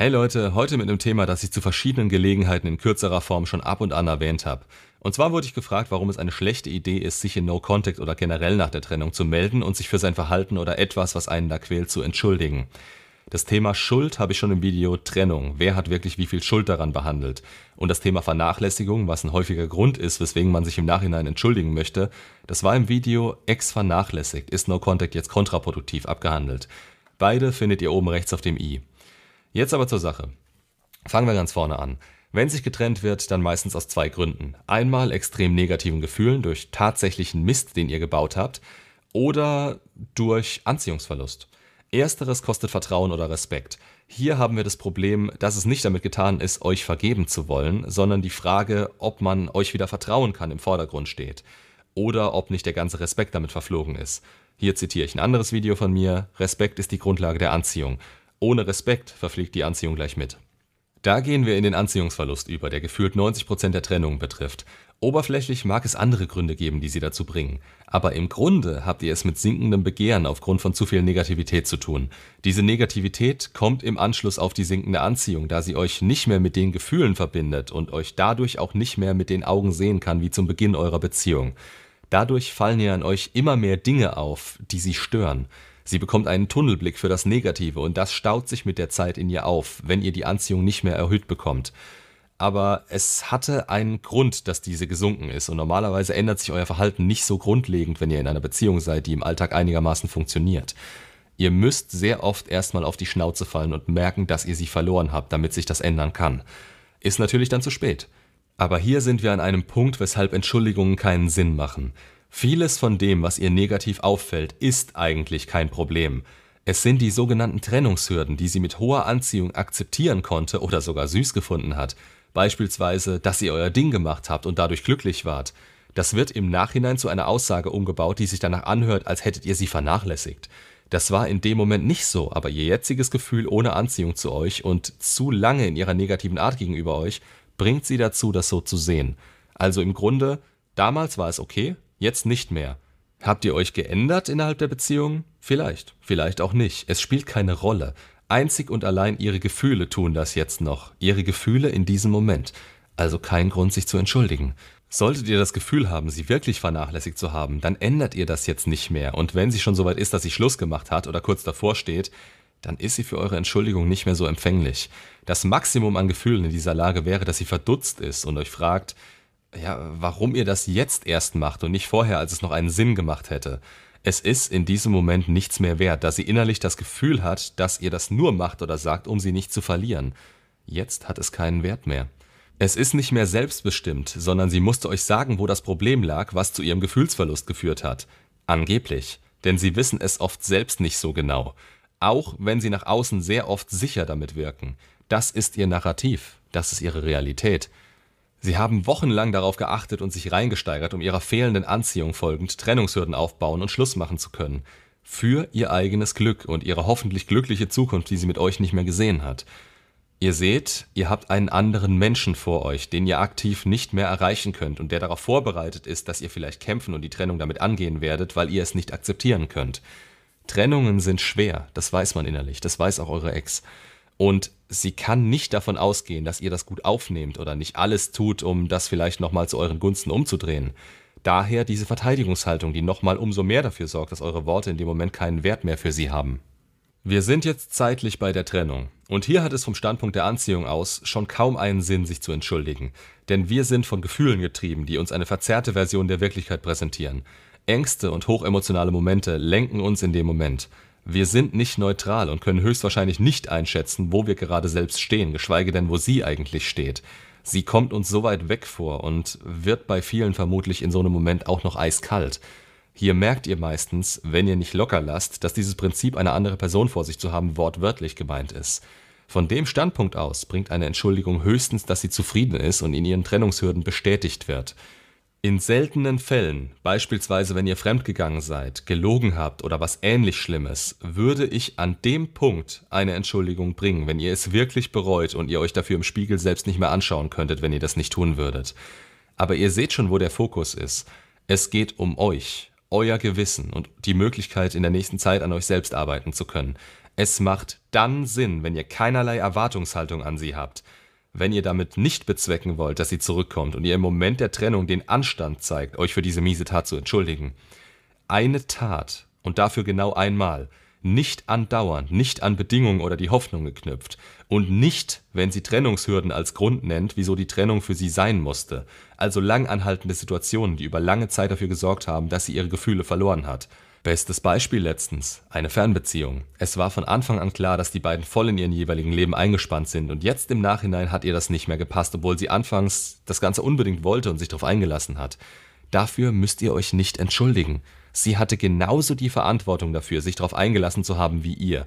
Hey Leute, heute mit einem Thema, das ich zu verschiedenen Gelegenheiten in kürzerer Form schon ab und an erwähnt habe. Und zwar wurde ich gefragt, warum es eine schlechte Idee ist, sich in No Contact oder generell nach der Trennung zu melden und sich für sein Verhalten oder etwas, was einen da quält, zu entschuldigen. Das Thema Schuld habe ich schon im Video Trennung. Wer hat wirklich wie viel Schuld daran behandelt? Und das Thema Vernachlässigung, was ein häufiger Grund ist, weswegen man sich im Nachhinein entschuldigen möchte, das war im Video Ex vernachlässigt. Ist No Contact jetzt kontraproduktiv abgehandelt? Beide findet ihr oben rechts auf dem i. Jetzt aber zur Sache. Fangen wir ganz vorne an. Wenn sich getrennt wird, dann meistens aus zwei Gründen. Einmal extrem negativen Gefühlen durch tatsächlichen Mist, den ihr gebaut habt, oder durch Anziehungsverlust. Ersteres kostet Vertrauen oder Respekt. Hier haben wir das Problem, dass es nicht damit getan ist, euch vergeben zu wollen, sondern die Frage, ob man euch wieder vertrauen kann, im Vordergrund steht. Oder ob nicht der ganze Respekt damit verflogen ist. Hier zitiere ich ein anderes Video von mir. Respekt ist die Grundlage der Anziehung. Ohne Respekt verfliegt die Anziehung gleich mit. Da gehen wir in den Anziehungsverlust über, der gefühlt 90% der Trennungen betrifft. Oberflächlich mag es andere Gründe geben, die sie dazu bringen. Aber im Grunde habt ihr es mit sinkendem Begehren aufgrund von zu viel Negativität zu tun. Diese Negativität kommt im Anschluss auf die sinkende Anziehung, da sie euch nicht mehr mit den Gefühlen verbindet und euch dadurch auch nicht mehr mit den Augen sehen kann wie zum Beginn eurer Beziehung. Dadurch fallen ihr an euch immer mehr Dinge auf, die sie stören. Sie bekommt einen Tunnelblick für das Negative und das staut sich mit der Zeit in ihr auf, wenn ihr die Anziehung nicht mehr erhöht bekommt aber es hatte einen Grund, dass diese gesunken ist. Und normalerweise ändert sich euer Verhalten nicht so grundlegend, wenn ihr in einer Beziehung seid, die im Alltag einigermaßen funktioniert. Ihr müsst sehr oft erstmal auf die Schnauze fallen und merken, dass ihr sie verloren habt, damit sich das ändern kann. Ist natürlich dann zu spät. Aber hier sind wir an einem Punkt, weshalb Entschuldigungen keinen Sinn machen. Vieles von dem, was ihr negativ auffällt, ist eigentlich kein Problem. Es sind die sogenannten Trennungshürden, die sie mit hoher Anziehung akzeptieren konnte oder sogar süß gefunden hat, Beispielsweise, dass ihr euer Ding gemacht habt und dadurch glücklich wart. Das wird im Nachhinein zu einer Aussage umgebaut, die sich danach anhört, als hättet ihr sie vernachlässigt. Das war in dem Moment nicht so, aber ihr jetziges Gefühl ohne Anziehung zu euch und zu lange in ihrer negativen Art gegenüber euch bringt sie dazu, das so zu sehen. Also im Grunde, damals war es okay, jetzt nicht mehr. Habt ihr euch geändert innerhalb der Beziehung? Vielleicht, vielleicht auch nicht. Es spielt keine Rolle. Einzig und allein ihre Gefühle tun das jetzt noch, ihre Gefühle in diesem Moment. Also kein Grund, sich zu entschuldigen. Solltet ihr das Gefühl haben, sie wirklich vernachlässigt zu haben, dann ändert ihr das jetzt nicht mehr. Und wenn sie schon so weit ist, dass sie Schluss gemacht hat oder kurz davor steht, dann ist sie für eure Entschuldigung nicht mehr so empfänglich. Das Maximum an Gefühlen in dieser Lage wäre, dass sie verdutzt ist und euch fragt, ja, warum ihr das jetzt erst macht und nicht vorher, als es noch einen Sinn gemacht hätte. Es ist in diesem Moment nichts mehr wert, da sie innerlich das Gefühl hat, dass ihr das nur macht oder sagt, um sie nicht zu verlieren. Jetzt hat es keinen Wert mehr. Es ist nicht mehr selbstbestimmt, sondern sie musste euch sagen, wo das Problem lag, was zu ihrem Gefühlsverlust geführt hat. Angeblich. Denn sie wissen es oft selbst nicht so genau. Auch wenn sie nach außen sehr oft sicher damit wirken. Das ist ihr Narrativ. Das ist ihre Realität. Sie haben wochenlang darauf geachtet und sich reingesteigert, um ihrer fehlenden Anziehung folgend Trennungshürden aufbauen und Schluss machen zu können. Für ihr eigenes Glück und ihre hoffentlich glückliche Zukunft, die sie mit euch nicht mehr gesehen hat. Ihr seht, ihr habt einen anderen Menschen vor euch, den ihr aktiv nicht mehr erreichen könnt und der darauf vorbereitet ist, dass ihr vielleicht kämpfen und die Trennung damit angehen werdet, weil ihr es nicht akzeptieren könnt. Trennungen sind schwer, das weiß man innerlich, das weiß auch eure Ex. Und sie kann nicht davon ausgehen, dass ihr das gut aufnehmt oder nicht alles tut, um das vielleicht nochmal zu euren Gunsten umzudrehen. Daher diese Verteidigungshaltung, die nochmal umso mehr dafür sorgt, dass eure Worte in dem Moment keinen Wert mehr für sie haben. Wir sind jetzt zeitlich bei der Trennung. Und hier hat es vom Standpunkt der Anziehung aus schon kaum einen Sinn, sich zu entschuldigen. Denn wir sind von Gefühlen getrieben, die uns eine verzerrte Version der Wirklichkeit präsentieren. Ängste und hochemotionale Momente lenken uns in dem Moment. Wir sind nicht neutral und können höchstwahrscheinlich nicht einschätzen, wo wir gerade selbst stehen, geschweige denn, wo sie eigentlich steht. Sie kommt uns so weit weg vor und wird bei vielen vermutlich in so einem Moment auch noch eiskalt. Hier merkt ihr meistens, wenn ihr nicht locker lasst, dass dieses Prinzip, eine andere Person vor sich zu haben, wortwörtlich gemeint ist. Von dem Standpunkt aus bringt eine Entschuldigung höchstens, dass sie zufrieden ist und in ihren Trennungshürden bestätigt wird. In seltenen Fällen, beispielsweise wenn ihr fremdgegangen seid, gelogen habt oder was ähnlich Schlimmes, würde ich an dem Punkt eine Entschuldigung bringen, wenn ihr es wirklich bereut und ihr euch dafür im Spiegel selbst nicht mehr anschauen könntet, wenn ihr das nicht tun würdet. Aber ihr seht schon, wo der Fokus ist. Es geht um euch. euer Gewissen und die Möglichkeit, in der nächsten Zeit an euch selbst arbeiten zu können. Es macht dann Sinn, wenn ihr keinerlei Erwartungshaltung an sie habt, wenn ihr damit nicht bezwecken wollt, dass sie zurückkommt und ihr im Moment der Trennung den Anstand zeigt, euch für diese miese Tat zu entschuldigen. Eine Tat und dafür genau einmal, nicht andauernd, nicht an Bedingungen oder die Hoffnung geknüpft und nicht, wenn sie Trennungshürden als Grund nennt, wieso die Trennung für sie sein musste, also lang anhaltende Situationen, die über lange Zeit dafür gesorgt haben, dass sie ihre Gefühle verloren hat. Bestes Beispiel letztens, eine Fernbeziehung. Es war von Anfang an klar, dass die beiden voll in ihren jeweiligen Leben eingespannt sind und jetzt im Nachhinein hat ihr das nicht mehr gepasst, obwohl sie anfangs das Ganze unbedingt wollte und sich darauf eingelassen hat. Dafür müsst ihr euch nicht entschuldigen. Sie hatte genauso die Verantwortung dafür, sich darauf eingelassen zu haben wie ihr.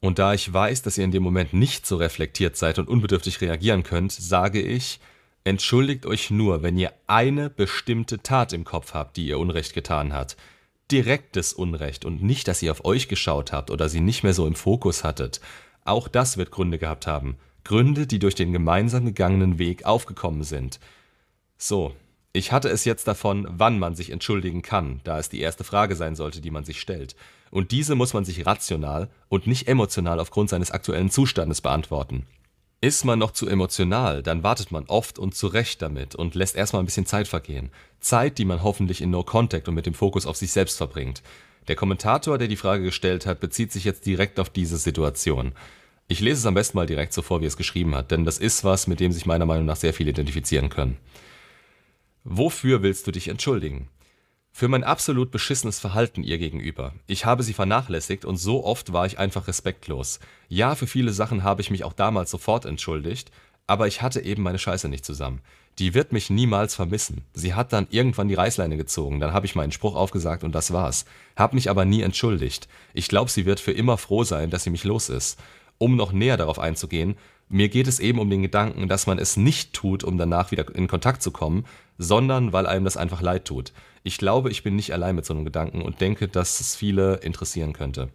Und da ich weiß, dass ihr in dem Moment nicht so reflektiert seid und unbedürftig reagieren könnt, sage ich, entschuldigt euch nur, wenn ihr eine bestimmte Tat im Kopf habt, die ihr Unrecht getan hat direktes Unrecht und nicht, dass ihr auf euch geschaut habt oder sie nicht mehr so im Fokus hattet. Auch das wird Gründe gehabt haben. Gründe, die durch den gemeinsam gegangenen Weg aufgekommen sind. So, ich hatte es jetzt davon, wann man sich entschuldigen kann, da es die erste Frage sein sollte, die man sich stellt. Und diese muss man sich rational und nicht emotional aufgrund seines aktuellen Zustandes beantworten. Ist man noch zu emotional, dann wartet man oft und zu Recht damit und lässt erstmal ein bisschen Zeit vergehen. Zeit, die man hoffentlich in No Contact und mit dem Fokus auf sich selbst verbringt. Der Kommentator, der die Frage gestellt hat, bezieht sich jetzt direkt auf diese Situation. Ich lese es am besten mal direkt so vor, wie er es geschrieben hat, denn das ist was, mit dem sich meiner Meinung nach sehr viele identifizieren können. Wofür willst du dich entschuldigen? Für mein absolut beschissenes Verhalten ihr gegenüber. Ich habe sie vernachlässigt und so oft war ich einfach respektlos. Ja, für viele Sachen habe ich mich auch damals sofort entschuldigt, aber ich hatte eben meine Scheiße nicht zusammen. Die wird mich niemals vermissen. Sie hat dann irgendwann die Reißleine gezogen, dann habe ich meinen Spruch aufgesagt und das war's. Hab mich aber nie entschuldigt. Ich glaube, sie wird für immer froh sein, dass sie mich los ist. Um noch näher darauf einzugehen, mir geht es eben um den Gedanken, dass man es nicht tut, um danach wieder in Kontakt zu kommen, sondern weil einem das einfach leid tut. Ich glaube, ich bin nicht allein mit so einem Gedanken und denke, dass es viele interessieren könnte.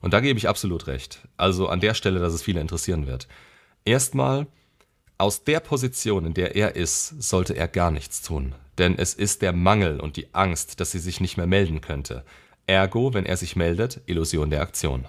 Und da gebe ich absolut recht. Also an der Stelle, dass es viele interessieren wird. Erstmal, aus der Position, in der er ist, sollte er gar nichts tun. Denn es ist der Mangel und die Angst, dass sie sich nicht mehr melden könnte. Ergo, wenn er sich meldet, Illusion der Aktion.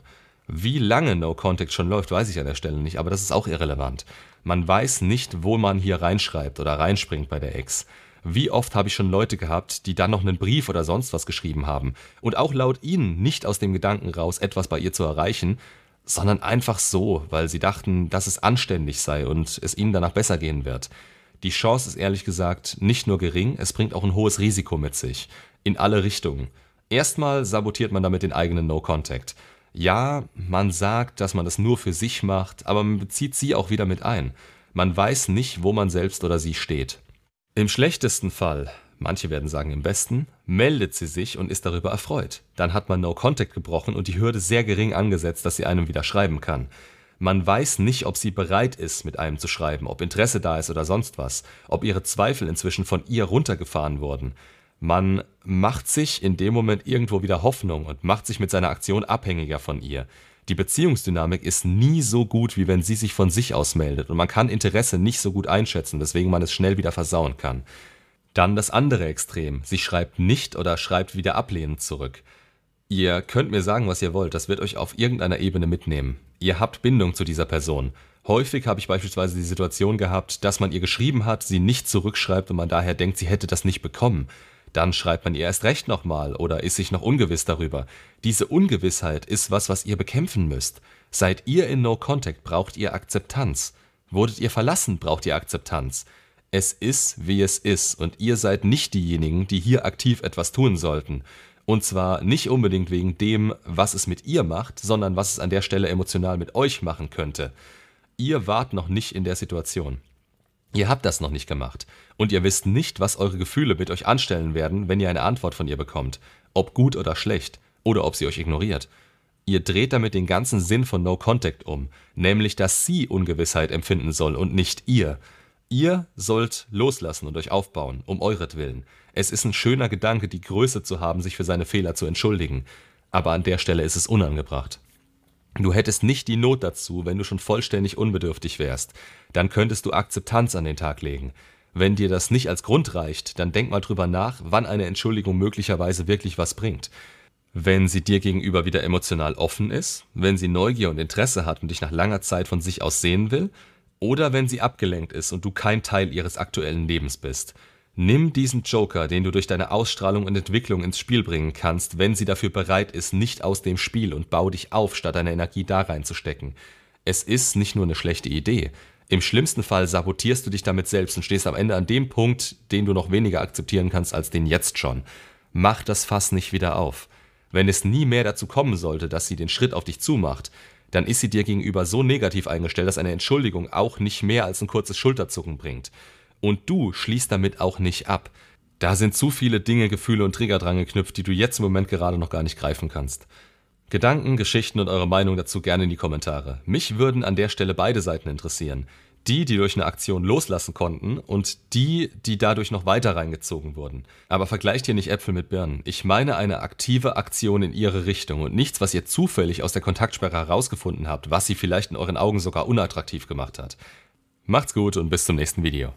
Wie lange No Contact schon läuft, weiß ich an der Stelle nicht, aber das ist auch irrelevant. Man weiß nicht, wo man hier reinschreibt oder reinspringt bei der Ex. Wie oft habe ich schon Leute gehabt, die dann noch einen Brief oder sonst was geschrieben haben und auch laut ihnen nicht aus dem Gedanken raus, etwas bei ihr zu erreichen, sondern einfach so, weil sie dachten, dass es anständig sei und es ihnen danach besser gehen wird. Die Chance ist ehrlich gesagt nicht nur gering, es bringt auch ein hohes Risiko mit sich. In alle Richtungen. Erstmal sabotiert man damit den eigenen No-Contact. Ja, man sagt, dass man das nur für sich macht, aber man bezieht sie auch wieder mit ein. Man weiß nicht, wo man selbst oder sie steht. Im schlechtesten Fall, manche werden sagen im besten, meldet sie sich und ist darüber erfreut. Dann hat man No Contact gebrochen und die Hürde sehr gering angesetzt, dass sie einem wieder schreiben kann. Man weiß nicht, ob sie bereit ist, mit einem zu schreiben, ob Interesse da ist oder sonst was, ob ihre Zweifel inzwischen von ihr runtergefahren wurden. Man macht sich in dem Moment irgendwo wieder Hoffnung und macht sich mit seiner Aktion abhängiger von ihr. Die Beziehungsdynamik ist nie so gut, wie wenn sie sich von sich aus meldet und man kann Interesse nicht so gut einschätzen, weswegen man es schnell wieder versauen kann. Dann das andere Extrem. Sie schreibt nicht oder schreibt wieder ablehnend zurück. Ihr könnt mir sagen, was ihr wollt, das wird euch auf irgendeiner Ebene mitnehmen. Ihr habt Bindung zu dieser Person. Häufig habe ich beispielsweise die Situation gehabt, dass man ihr geschrieben hat, sie nicht zurückschreibt und man daher denkt, sie hätte das nicht bekommen. Dann schreibt man ihr erst recht nochmal oder ist sich noch ungewiss darüber. Diese Ungewissheit ist was, was ihr bekämpfen müsst. Seid ihr in No Contact, braucht ihr Akzeptanz. Wurdet ihr verlassen, braucht ihr Akzeptanz. Es ist, wie es ist, und ihr seid nicht diejenigen, die hier aktiv etwas tun sollten. Und zwar nicht unbedingt wegen dem, was es mit ihr macht, sondern was es an der Stelle emotional mit euch machen könnte. Ihr wart noch nicht in der Situation. Ihr habt das noch nicht gemacht und ihr wisst nicht, was eure Gefühle mit euch anstellen werden, wenn ihr eine Antwort von ihr bekommt, ob gut oder schlecht, oder ob sie euch ignoriert. Ihr dreht damit den ganzen Sinn von No Contact um, nämlich dass sie Ungewissheit empfinden soll und nicht ihr. Ihr sollt loslassen und euch aufbauen, um euretwillen. Es ist ein schöner Gedanke, die Größe zu haben, sich für seine Fehler zu entschuldigen, aber an der Stelle ist es unangebracht. Du hättest nicht die Not dazu, wenn du schon vollständig unbedürftig wärst. Dann könntest du Akzeptanz an den Tag legen. Wenn dir das nicht als Grund reicht, dann denk mal drüber nach, wann eine Entschuldigung möglicherweise wirklich was bringt. Wenn sie dir gegenüber wieder emotional offen ist, wenn sie Neugier und Interesse hat und dich nach langer Zeit von sich aus sehen will, oder wenn sie abgelenkt ist und du kein Teil ihres aktuellen Lebens bist. Nimm diesen Joker, den du durch deine Ausstrahlung und Entwicklung ins Spiel bringen kannst, wenn sie dafür bereit ist, nicht aus dem Spiel und bau dich auf, statt deine Energie da reinzustecken. Es ist nicht nur eine schlechte Idee. Im schlimmsten Fall sabotierst du dich damit selbst und stehst am Ende an dem Punkt, den du noch weniger akzeptieren kannst als den jetzt schon. Mach das Fass nicht wieder auf. Wenn es nie mehr dazu kommen sollte, dass sie den Schritt auf dich zumacht, dann ist sie dir gegenüber so negativ eingestellt, dass eine Entschuldigung auch nicht mehr als ein kurzes Schulterzucken bringt. Und du schließt damit auch nicht ab. Da sind zu viele Dinge, Gefühle und Trigger dran geknüpft, die du jetzt im Moment gerade noch gar nicht greifen kannst. Gedanken, Geschichten und eure Meinung dazu gerne in die Kommentare. Mich würden an der Stelle beide Seiten interessieren. Die, die durch eine Aktion loslassen konnten und die, die dadurch noch weiter reingezogen wurden. Aber vergleicht hier nicht Äpfel mit Birnen. Ich meine eine aktive Aktion in ihre Richtung und nichts, was ihr zufällig aus der Kontaktsperre herausgefunden habt, was sie vielleicht in euren Augen sogar unattraktiv gemacht hat. Macht's gut und bis zum nächsten Video.